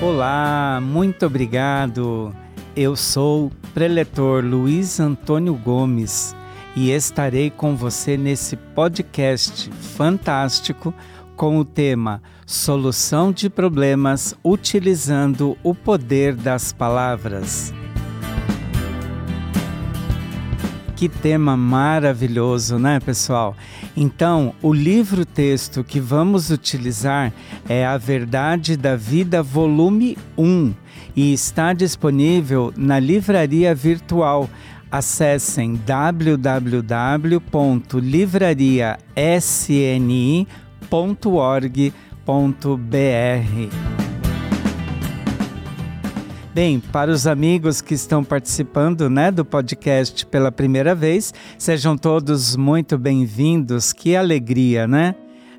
Olá, muito obrigado. Eu sou preletor Luiz Antônio Gomes e estarei com você nesse podcast fantástico com o tema Solução de Problemas utilizando o poder das palavras. Que tema maravilhoso, né, pessoal? Então, o livro-texto que vamos utilizar é A Verdade da Vida, volume 1, e está disponível na livraria virtual. Acessem www.livrariasni.org.br. Bem, para os amigos que estão participando né, do podcast pela primeira vez, sejam todos muito bem-vindos. Que alegria, né?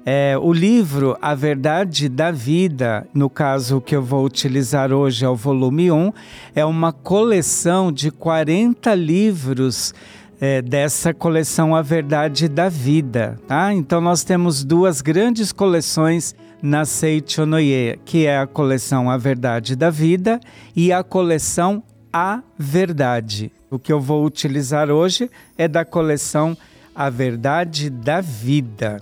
É, o livro A Verdade da Vida, no caso que eu vou utilizar hoje é o volume 1, é uma coleção de 40 livros é, dessa coleção A Verdade da Vida. Tá? Então nós temos duas grandes coleções na Seichonoye, que é a coleção A Verdade da Vida e a coleção A Verdade. O que eu vou utilizar hoje é da coleção A Verdade da Vida.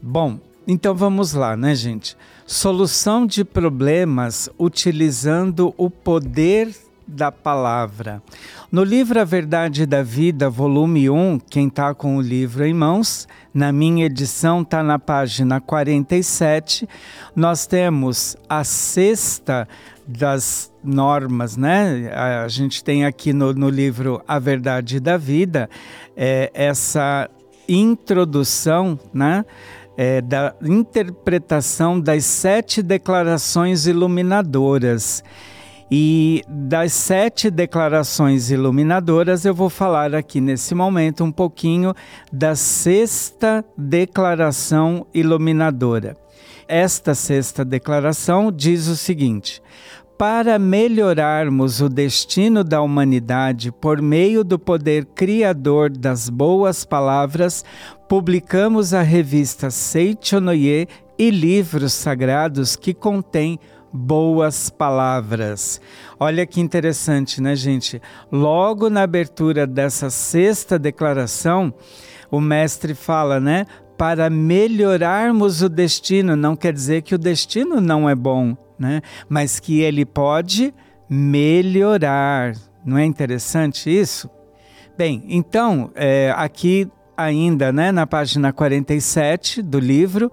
Bom, então vamos lá, né, gente? Solução de problemas utilizando o poder da palavra. No livro A Verdade da Vida, volume 1, quem está com o livro em mãos, na minha edição está na página 47, nós temos a sexta das normas, né? A gente tem aqui no, no livro A Verdade da Vida é, essa introdução, né? É, da interpretação das sete declarações iluminadoras. E das sete declarações iluminadoras, eu vou falar aqui nesse momento um pouquinho da sexta declaração iluminadora. Esta sexta declaração diz o seguinte: para melhorarmos o destino da humanidade por meio do poder criador das boas palavras, publicamos a revista Seichonoye e livros sagrados que contêm boas palavras. Olha que interessante, né, gente? Logo na abertura dessa sexta declaração, o mestre fala, né? Para melhorarmos o destino, não quer dizer que o destino não é bom, né? Mas que ele pode melhorar. Não é interessante isso? Bem, então, é, aqui ainda, né, na página 47 do livro,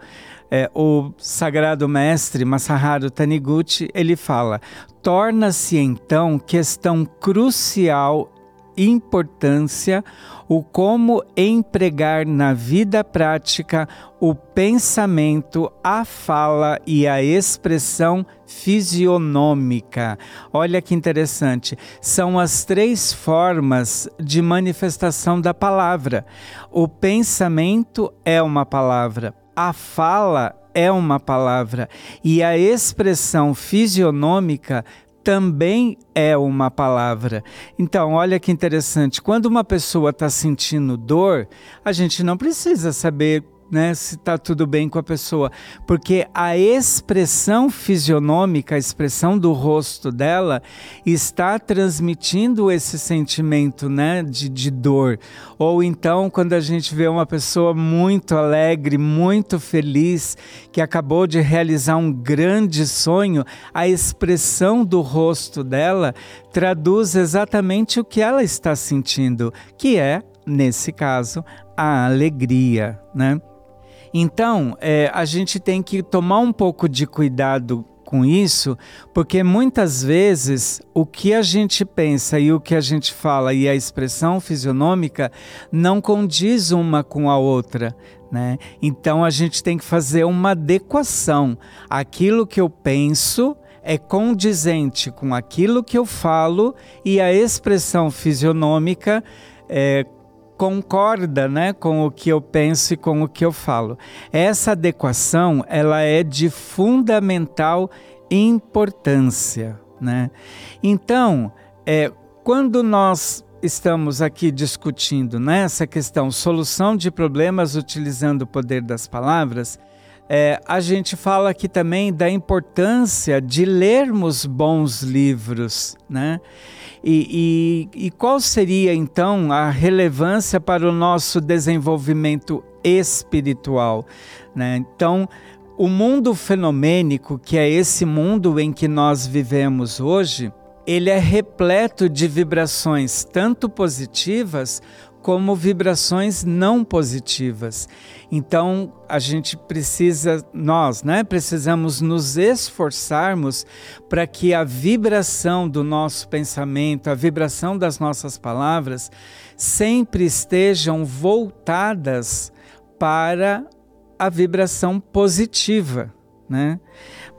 é, o sagrado mestre Masaharu Taniguchi, ele fala: torna-se então questão crucial importância o como empregar na vida prática o pensamento, a fala e a expressão fisionômica. Olha que interessante, são as três formas de manifestação da palavra. O pensamento é uma palavra, a fala é uma palavra e a expressão fisionômica também é uma palavra. Então, olha que interessante. Quando uma pessoa está sentindo dor, a gente não precisa saber né, se está tudo bem com a pessoa, porque a expressão fisionômica, a expressão do rosto dela, está transmitindo esse sentimento né, de, de dor. Ou então, quando a gente vê uma pessoa muito alegre, muito feliz, que acabou de realizar um grande sonho, a expressão do rosto dela traduz exatamente o que ela está sentindo, que é, nesse caso, a alegria, né? Então, é, a gente tem que tomar um pouco de cuidado com isso, porque muitas vezes o que a gente pensa e o que a gente fala e a expressão fisionômica não condiz uma com a outra. Né? Então a gente tem que fazer uma adequação. Aquilo que eu penso é condizente com aquilo que eu falo e a expressão fisionômica é concorda, né, com o que eu penso e com o que eu falo. Essa adequação, ela é de fundamental importância, né? Então, é, quando nós estamos aqui discutindo nessa né, questão solução de problemas utilizando o poder das palavras, é, a gente fala aqui também da importância de lermos bons livros, né? E, e, e qual seria então a relevância para o nosso desenvolvimento espiritual? Né? Então, o mundo fenomênico, que é esse mundo em que nós vivemos hoje, ele é repleto de vibrações tanto positivas como vibrações não positivas. Então, a gente precisa, nós, né, precisamos nos esforçarmos para que a vibração do nosso pensamento, a vibração das nossas palavras, sempre estejam voltadas para a vibração positiva, né?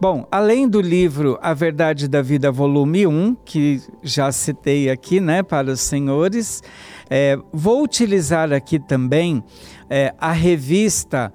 Bom, além do livro A Verdade da Vida, volume 1, que já citei aqui, né, para os senhores, é, vou utilizar aqui também é, a revista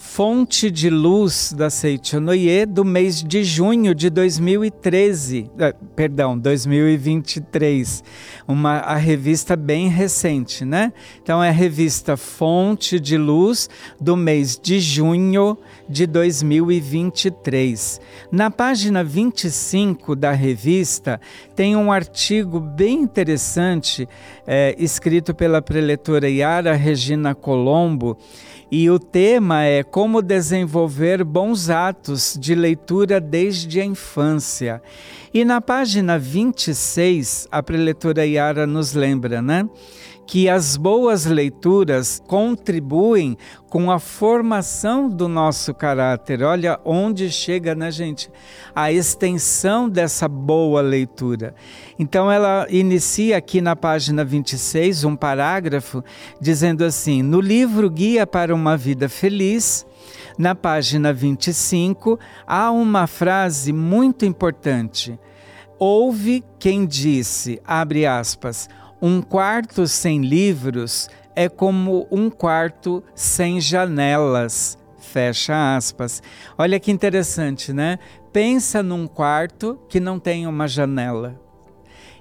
Fonte de Luz da Seichonoye do mês de junho de 2013, eh, perdão, 2023, uma a revista bem recente, né? Então é a revista Fonte de Luz do mês de junho de 2023. Na página 25 da revista tem um artigo bem interessante é, escrito pela preletora Yara Regina Colombo e o tema é Como desenvolver bons atos de leitura desde a infância. E na página 26, a preletora Yara nos lembra, né? Que as boas leituras contribuem com a formação do nosso caráter. Olha onde chega, né, gente? A extensão dessa boa leitura. Então, ela inicia aqui na página 26 um parágrafo dizendo assim: no livro Guia para uma Vida Feliz. Na página 25, há uma frase muito importante. Houve quem disse, abre aspas, um quarto sem livros é como um quarto sem janelas. Fecha aspas. Olha que interessante, né? Pensa num quarto que não tem uma janela.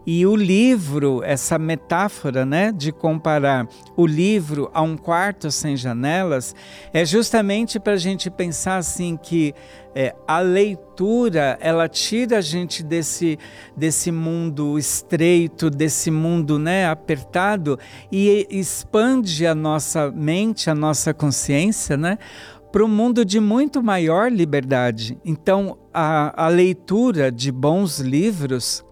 E o livro, essa metáfora né, de comparar o livro a um quarto sem janelas, é justamente para a gente pensar assim que é, a leitura ela tira a gente desse, desse mundo estreito, desse mundo né, apertado e expande a nossa mente, a nossa consciência, né? para um mundo de muito maior liberdade. Então, a, a leitura de bons livros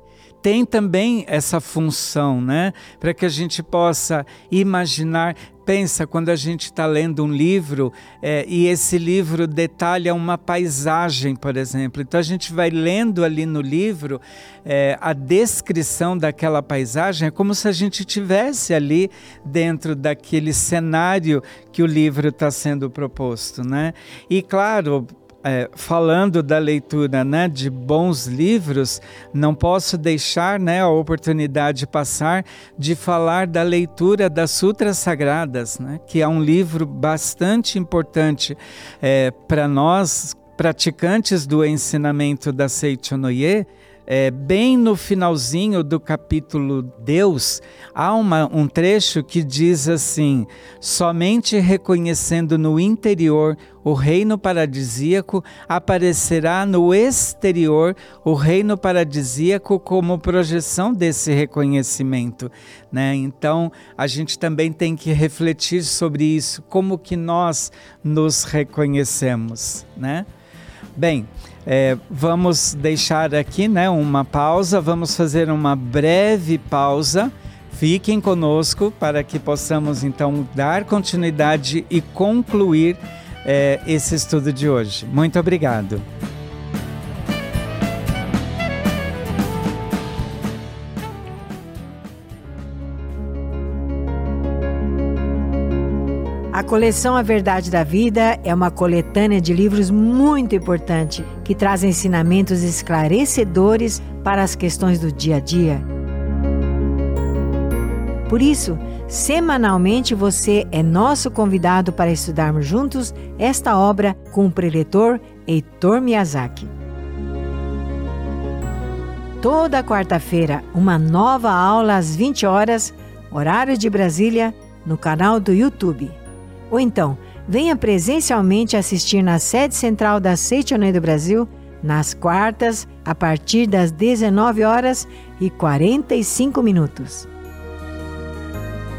tem também essa função, né? Para que a gente possa imaginar. Pensa quando a gente está lendo um livro é, e esse livro detalha uma paisagem, por exemplo. Então a gente vai lendo ali no livro é, a descrição daquela paisagem, é como se a gente tivesse ali dentro daquele cenário que o livro está sendo proposto, né? E claro, é, falando da leitura né, de bons livros, não posso deixar né, a oportunidade passar de falar da leitura das Sutras Sagradas, né, que é um livro bastante importante é, para nós, praticantes do ensinamento da Seichonoye, é, bem no finalzinho do capítulo Deus, há uma, um trecho que diz assim: somente reconhecendo no interior o reino paradisíaco, aparecerá no exterior o reino paradisíaco como projeção desse reconhecimento. Né? Então, a gente também tem que refletir sobre isso, como que nós nos reconhecemos. Né? Bem, é, vamos deixar aqui né, uma pausa, vamos fazer uma breve pausa. Fiquem conosco para que possamos então dar continuidade e concluir é, esse estudo de hoje. Muito obrigado. Coleção A Verdade da Vida é uma coletânea de livros muito importante que traz ensinamentos esclarecedores para as questões do dia a dia. Por isso, semanalmente você é nosso convidado para estudarmos juntos esta obra com o preletor Heitor Miyazaki. Toda quarta-feira, uma nova aula às 20 horas, horário de Brasília, no canal do YouTube ou então venha presencialmente assistir na sede central da Seitonei do Brasil, nas quartas, a partir das 19 horas e 45 minutos.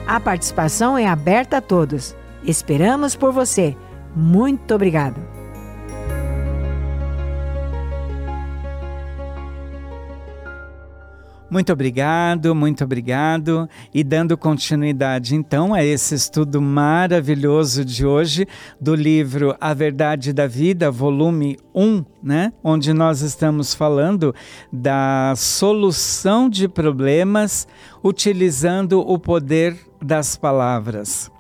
A participação é aberta a todos. Esperamos por você. Muito obrigado. Muito obrigado, muito obrigado. E dando continuidade então a esse estudo maravilhoso de hoje do livro A Verdade da Vida, volume 1, né? Onde nós estamos falando da solução de problemas utilizando o poder das palavras.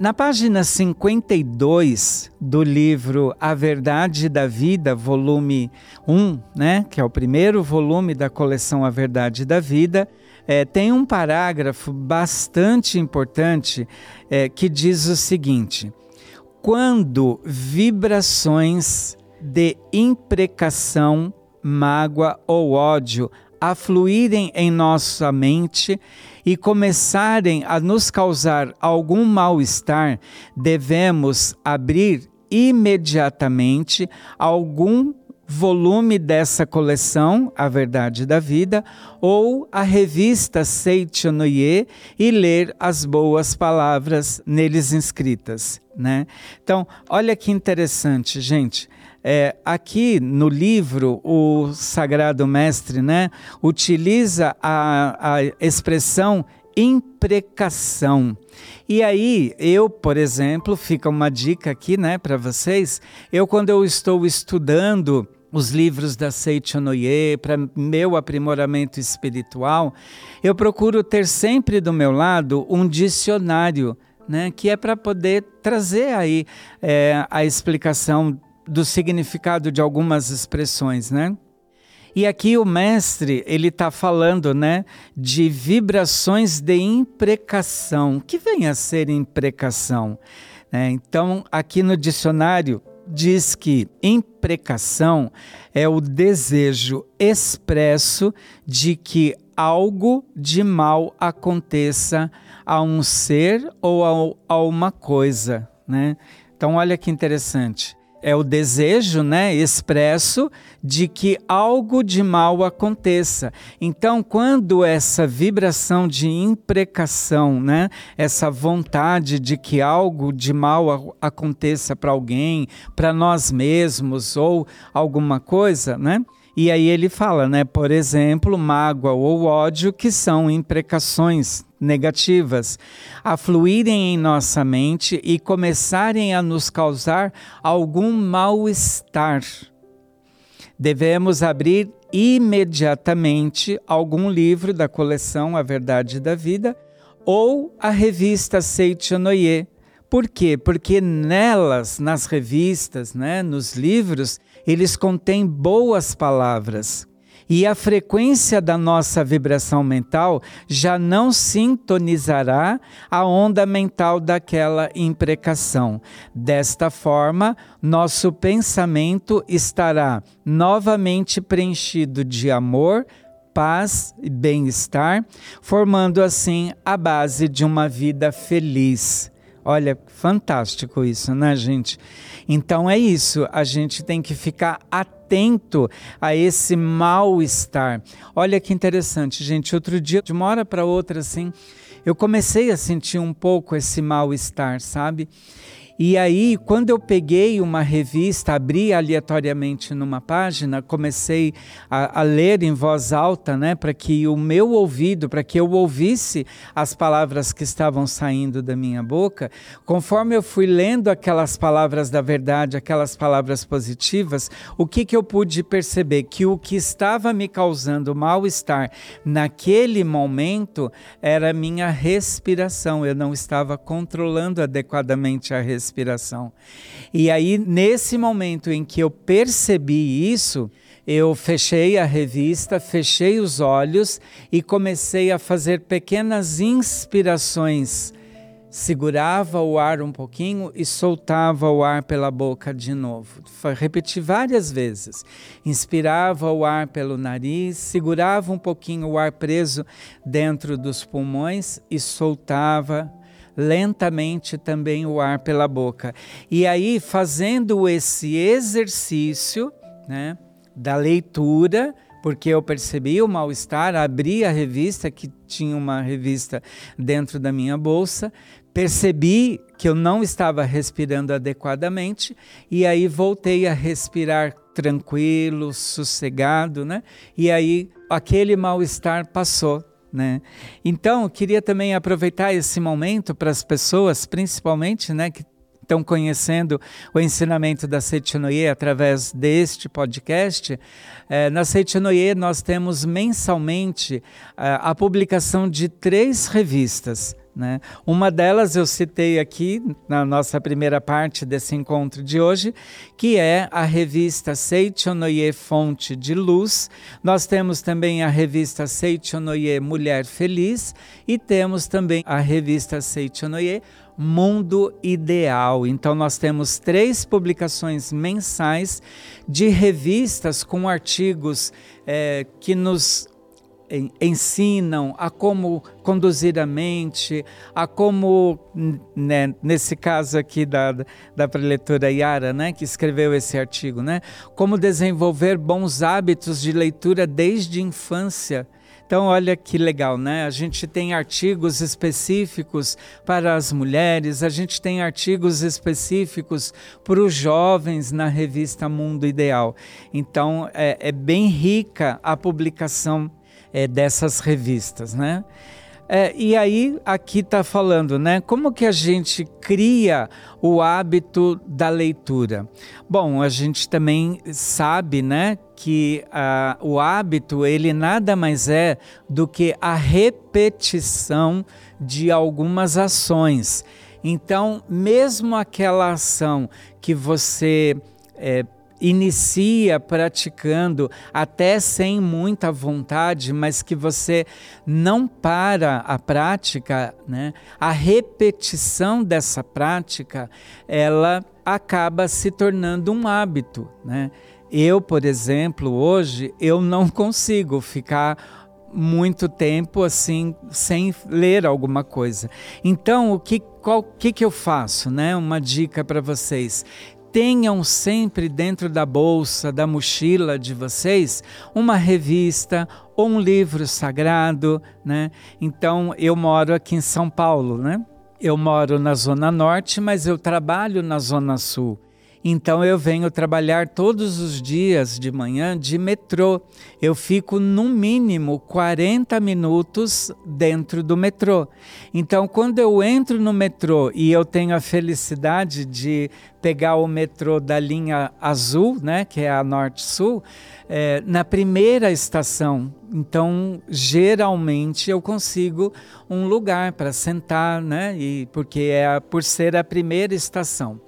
Na página 52 do livro A Verdade da Vida, volume 1, né, que é o primeiro volume da coleção A Verdade da Vida, é, tem um parágrafo bastante importante é, que diz o seguinte: quando vibrações de imprecação, mágoa ou ódio afluírem em nossa mente, e começarem a nos causar algum mal-estar, devemos abrir imediatamente algum volume dessa coleção, A Verdade da Vida, ou a revista Seichonoye e ler as boas palavras neles inscritas. Né? Então, olha que interessante, gente. É, aqui no livro, o Sagrado Mestre né, utiliza a, a expressão imprecação. E aí, eu, por exemplo, fica uma dica aqui né, para vocês. Eu, quando eu estou estudando os livros da Seichonoye para meu aprimoramento espiritual, eu procuro ter sempre do meu lado um dicionário, né, que é para poder trazer aí é, a explicação do significado de algumas expressões, né? E aqui o mestre ele está falando, né, de vibrações de imprecação. O que vem a ser imprecação? É, então, aqui no dicionário diz que imprecação é o desejo expresso de que algo de mal aconteça a um ser ou a, a uma coisa, né? Então, olha que interessante é o desejo, né, expresso de que algo de mal aconteça. Então, quando essa vibração de imprecação, né, essa vontade de que algo de mal aconteça para alguém, para nós mesmos ou alguma coisa, né? E aí ele fala, né, por exemplo, mágoa ou ódio, que são imprecações negativas, afluírem em nossa mente e começarem a nos causar algum mal-estar. Devemos abrir imediatamente algum livro da coleção A Verdade da Vida ou a revista Seichonoye. Por quê? Porque nelas, nas revistas, né, nos livros, eles contêm boas palavras. E a frequência da nossa vibração mental já não sintonizará a onda mental daquela imprecação. Desta forma, nosso pensamento estará novamente preenchido de amor, paz e bem-estar, formando assim a base de uma vida feliz. Olha, fantástico isso, né, gente? Então é isso, a gente tem que ficar atento a esse mal-estar. Olha que interessante, gente. Outro dia, de uma hora para outra, assim, eu comecei a sentir um pouco esse mal-estar, sabe? E aí, quando eu peguei uma revista, abri aleatoriamente numa página, comecei a, a ler em voz alta, né, para que o meu ouvido, para que eu ouvisse as palavras que estavam saindo da minha boca, conforme eu fui lendo aquelas palavras da verdade, aquelas palavras positivas, o que, que eu pude perceber? Que o que estava me causando mal-estar naquele momento era a minha respiração, eu não estava controlando adequadamente a respiração respiração. E aí, nesse momento em que eu percebi isso, eu fechei a revista, fechei os olhos e comecei a fazer pequenas inspirações. Segurava o ar um pouquinho e soltava o ar pela boca de novo. Repeti várias vezes. Inspirava o ar pelo nariz, segurava um pouquinho o ar preso dentro dos pulmões e soltava lentamente também o ar pela boca. E aí, fazendo esse exercício né, da leitura, porque eu percebi o mal-estar, abri a revista, que tinha uma revista dentro da minha bolsa, percebi que eu não estava respirando adequadamente e aí voltei a respirar tranquilo, sossegado, né? E aí aquele mal-estar passou. Né? Então, queria também aproveitar esse momento para as pessoas, principalmente, né, que estão conhecendo o ensinamento da Seitinoye através deste podcast, é, na Seitinoye nós temos mensalmente é, a publicação de três revistas. Né? Uma delas eu citei aqui na nossa primeira parte desse encontro de hoje, que é a revista Seichonoye Fonte de Luz. Nós temos também a revista Seichonoye Mulher Feliz e temos também a revista Seichonoye Mundo Ideal. Então, nós temos três publicações mensais de revistas com artigos é, que nos ensinam a como conduzir a mente, a como, né, nesse caso aqui da, da preletora Yara, né, que escreveu esse artigo, né, como desenvolver bons hábitos de leitura desde infância. Então, olha que legal, né? A gente tem artigos específicos para as mulheres, a gente tem artigos específicos para os jovens na revista Mundo Ideal. Então, é, é bem rica a publicação é, dessas revistas, né? É, e aí, aqui está falando, né? Como que a gente cria o hábito da leitura? Bom, a gente também sabe, né, que uh, o hábito ele nada mais é do que a repetição de algumas ações. Então, mesmo aquela ação que você é, inicia praticando até sem muita vontade, mas que você não para a prática, né? A repetição dessa prática, ela acaba se tornando um hábito, né? Eu, por exemplo, hoje eu não consigo ficar muito tempo assim sem ler alguma coisa. Então, o que qual que que eu faço, né? Uma dica para vocês tenham sempre dentro da bolsa, da mochila de vocês, uma revista ou um livro sagrado, né? Então, eu moro aqui em São Paulo, né? Eu moro na Zona Norte, mas eu trabalho na Zona Sul. Então eu venho trabalhar todos os dias de manhã de metrô. Eu fico no mínimo 40 minutos dentro do metrô. Então quando eu entro no metrô e eu tenho a felicidade de pegar o metrô da linha azul, né, que é a Norte-Sul, é, na primeira estação. Então, geralmente eu consigo um lugar para sentar, né, e porque é por ser a primeira estação.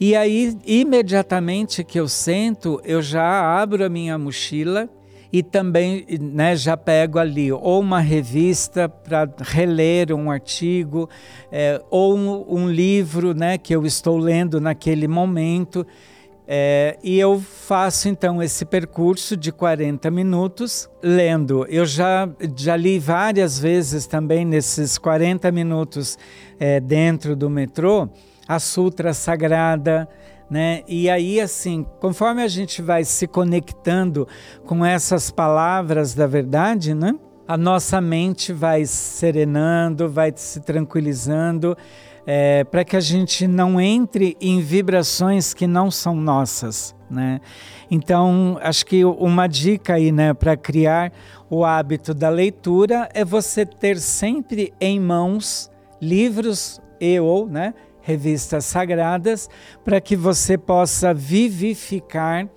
E aí, imediatamente que eu sento, eu já abro a minha mochila e também né, já pego ali ou uma revista para reler um artigo, é, ou um, um, livro né, que eu estou lendo naquele momento. É, e eu faço então esse percurso de 40 minutos lendo. Eu já, já li várias vezes também nesses 40 minutos é, dentro do metrô a sutra sagrada, né? E aí assim, conforme a gente vai se conectando com essas palavras da verdade, né? A nossa mente vai serenando, vai se tranquilizando, é, para que a gente não entre em vibrações que não são nossas, né? Então, acho que uma dica aí, né, para criar o hábito da leitura é você ter sempre em mãos livros e ou, né, revistas sagradas, para que você possa vivificar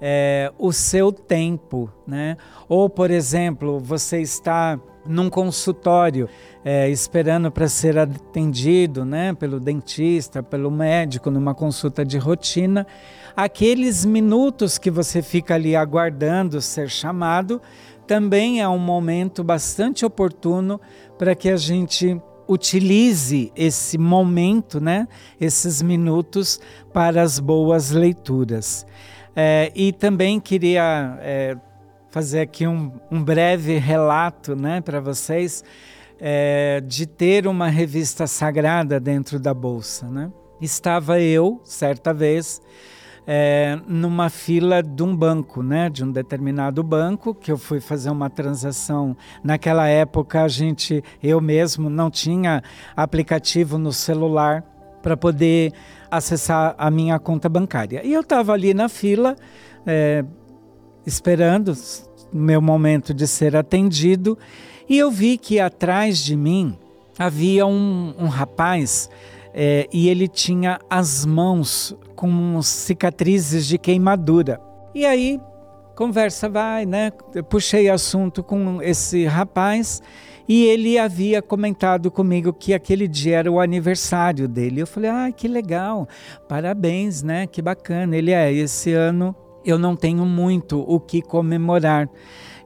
é, o seu tempo. Né? Ou, por exemplo, você está num consultório é, esperando para ser atendido né, pelo dentista, pelo médico, numa consulta de rotina, aqueles minutos que você fica ali aguardando ser chamado também é um momento bastante oportuno para que a gente utilize esse momento, né, esses minutos para as boas leituras. É, e também queria é, fazer aqui um, um, breve relato né, para vocês. é, de ter uma revista sagrada dentro da bolsa, né? Estava eu, certa vez, é, numa fila de um banco, né, de um determinado banco, que eu fui fazer uma transação. Naquela época, a gente, eu mesmo, não tinha aplicativo no celular para poder acessar a minha conta bancária. E eu estava ali na fila, é, esperando meu momento de ser atendido, e eu vi que atrás de mim havia um, um rapaz é, e ele tinha as mãos com cicatrizes de queimadura. E aí, conversa vai, né? Eu puxei assunto com esse rapaz e ele havia comentado comigo que aquele dia era o aniversário dele. Eu falei, ah, que legal, parabéns, né? Que bacana. Ele é, esse ano eu não tenho muito o que comemorar.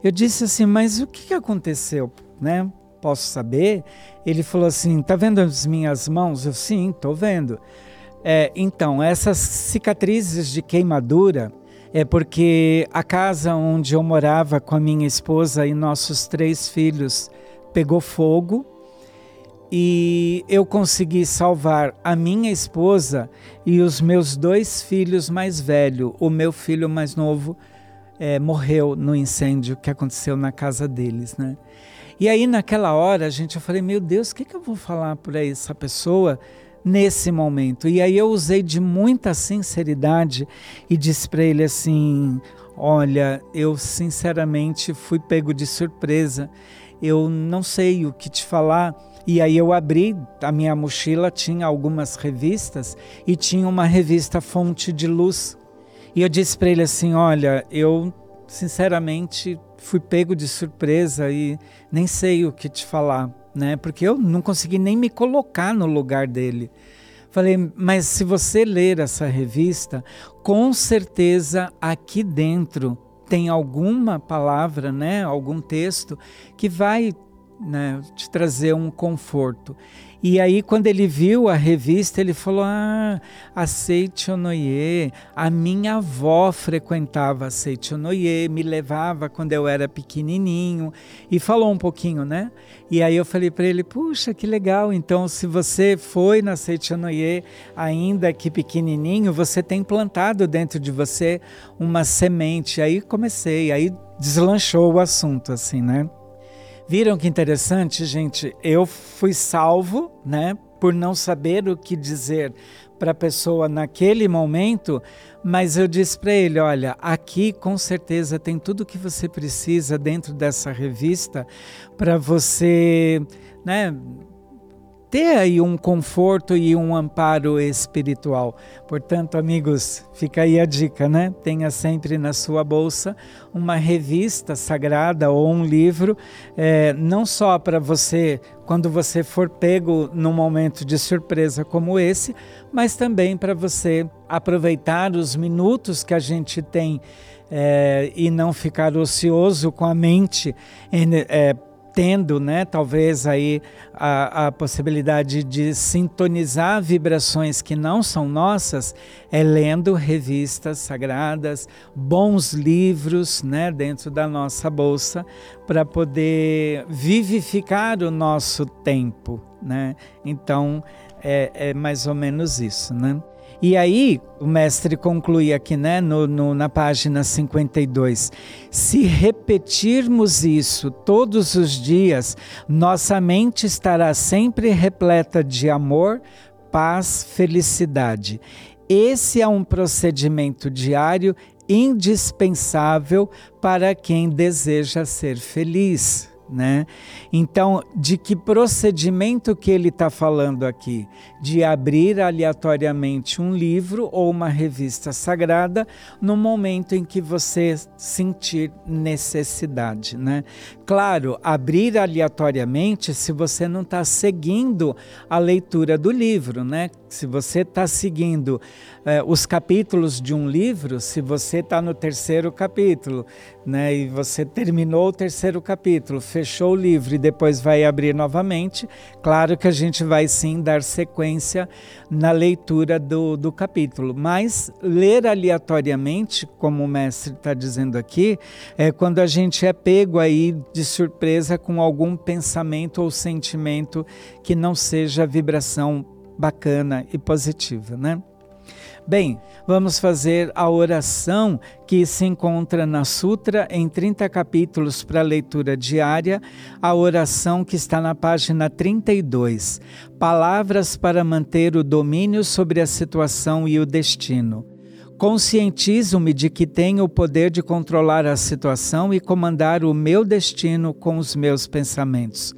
Eu disse assim, mas o que aconteceu, né? Posso saber? Ele falou assim: tá vendo as minhas mãos? Eu sim, tô vendo. É, então, essas cicatrizes de queimadura é porque a casa onde eu morava com a minha esposa e nossos três filhos pegou fogo e eu consegui salvar a minha esposa e os meus dois filhos mais velhos. O meu filho mais novo é, morreu no incêndio que aconteceu na casa deles, né? E aí naquela hora, gente, eu falei, meu Deus, o que, que eu vou falar para essa pessoa nesse momento? E aí eu usei de muita sinceridade e disse para ele assim, olha, eu sinceramente fui pego de surpresa, eu não sei o que te falar. E aí eu abri a minha mochila, tinha algumas revistas e tinha uma revista Fonte de Luz. E eu disse para ele assim, olha, eu sinceramente fui pego de surpresa e nem sei o que te falar, né? Porque eu não consegui nem me colocar no lugar dele. Falei, mas se você ler essa revista, com certeza aqui dentro tem alguma palavra, né, algum texto que vai né, te trazer um conforto. E aí, quando ele viu a revista, ele falou: Ah, a Seichonoye, a minha avó frequentava a Seichonoye, me levava quando eu era pequenininho, e falou um pouquinho, né? E aí eu falei para ele: Puxa, que legal, então se você foi na Seichonoye ainda que pequenininho, você tem plantado dentro de você uma semente. Aí comecei, aí deslanchou o assunto, assim, né? Viram que interessante, gente? Eu fui salvo, né, por não saber o que dizer para a pessoa naquele momento, mas eu disse para ele: olha, aqui com certeza tem tudo o que você precisa dentro dessa revista para você, né, ter aí um conforto e um amparo espiritual. Portanto, amigos, fica aí a dica, né? Tenha sempre na sua bolsa uma revista sagrada ou um livro, é, não só para você, quando você for pego num momento de surpresa como esse, mas também para você aproveitar os minutos que a gente tem é, e não ficar ocioso com a mente. É, tendo, né, talvez aí a, a possibilidade de sintonizar vibrações que não são nossas, é lendo revistas sagradas, bons livros, né, dentro da nossa bolsa, para poder vivificar o nosso tempo, né? Então é, é mais ou menos isso, né? E aí, o mestre conclui aqui, né, no, no, na página 52. Se repetirmos isso todos os dias, nossa mente estará sempre repleta de amor, paz, felicidade. Esse é um procedimento diário indispensável para quem deseja ser feliz né? Então, de que procedimento que ele está falando aqui? De abrir aleatoriamente um livro ou uma revista sagrada no momento em que você sentir necessidade, né? Claro, abrir aleatoriamente se você não está seguindo a leitura do livro, né? Se você está seguindo eh, os capítulos de um livro, se você está no terceiro capítulo, né? E você terminou o terceiro capítulo, fechou o livro e depois vai abrir novamente, claro que a gente vai sim dar sequência sequência na leitura do, do capítulo. Mas ler aleatoriamente, como o mestre está dizendo aqui, é quando a gente é pego aí de surpresa com algum pensamento ou sentimento que não seja vibração bacana e positiva, né? Bem, vamos fazer a oração que se encontra na Sutra em 30 capítulos para leitura diária, a oração que está na página 32. Palavras para manter o domínio sobre a situação e o destino. Conscientizo-me de que tenho o poder de controlar a situação e comandar o meu destino com os meus pensamentos.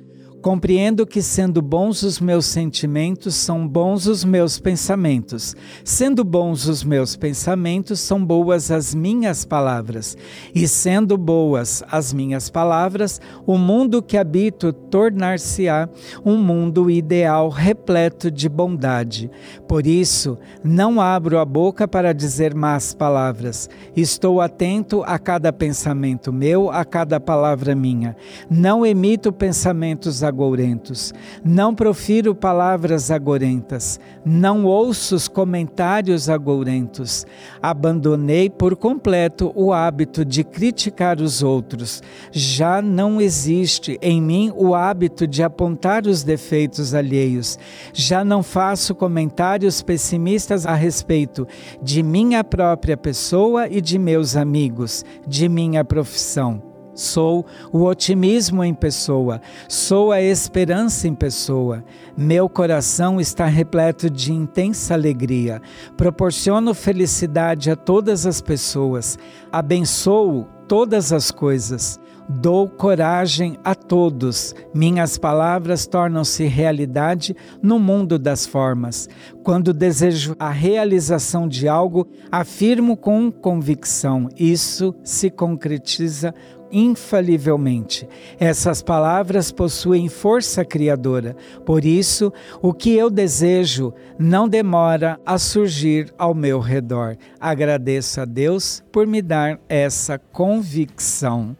Compreendo que, sendo bons os meus sentimentos, são bons os meus pensamentos. Sendo bons os meus pensamentos, são boas as minhas palavras. E sendo boas as minhas palavras, o mundo que habito tornar-se-á um mundo ideal repleto de bondade. Por isso, não abro a boca para dizer más palavras. Estou atento a cada pensamento meu, a cada palavra minha. Não emito pensamentos agourentos. Não profiro palavras agorentas. Não ouço os comentários agourentos. Abandonei por completo o hábito de criticar os outros. Já não existe em mim o hábito de apontar os defeitos alheios. Já não faço comentários pessimistas a respeito de minha própria pessoa e de meus amigos, de minha profissão. Sou o otimismo em pessoa, sou a esperança em pessoa. Meu coração está repleto de intensa alegria. Proporciono felicidade a todas as pessoas. Abençoo todas as coisas. Dou coragem a todos. Minhas palavras tornam-se realidade no mundo das formas. Quando desejo a realização de algo, afirmo com convicção: isso se concretiza infalivelmente. Essas palavras possuem força criadora. Por isso, o que eu desejo não demora a surgir ao meu redor. Agradeço a Deus por me dar essa convicção.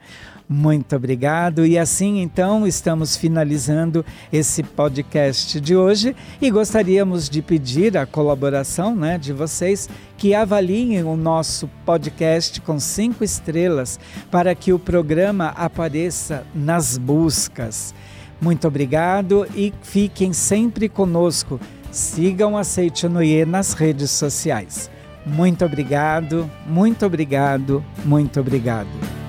Muito obrigado. E assim, então, estamos finalizando esse podcast de hoje e gostaríamos de pedir a colaboração né, de vocês que avaliem o nosso podcast com cinco estrelas para que o programa apareça nas buscas. Muito obrigado e fiquem sempre conosco. Sigam a Seite Noie nas redes sociais. Muito obrigado, muito obrigado, muito obrigado.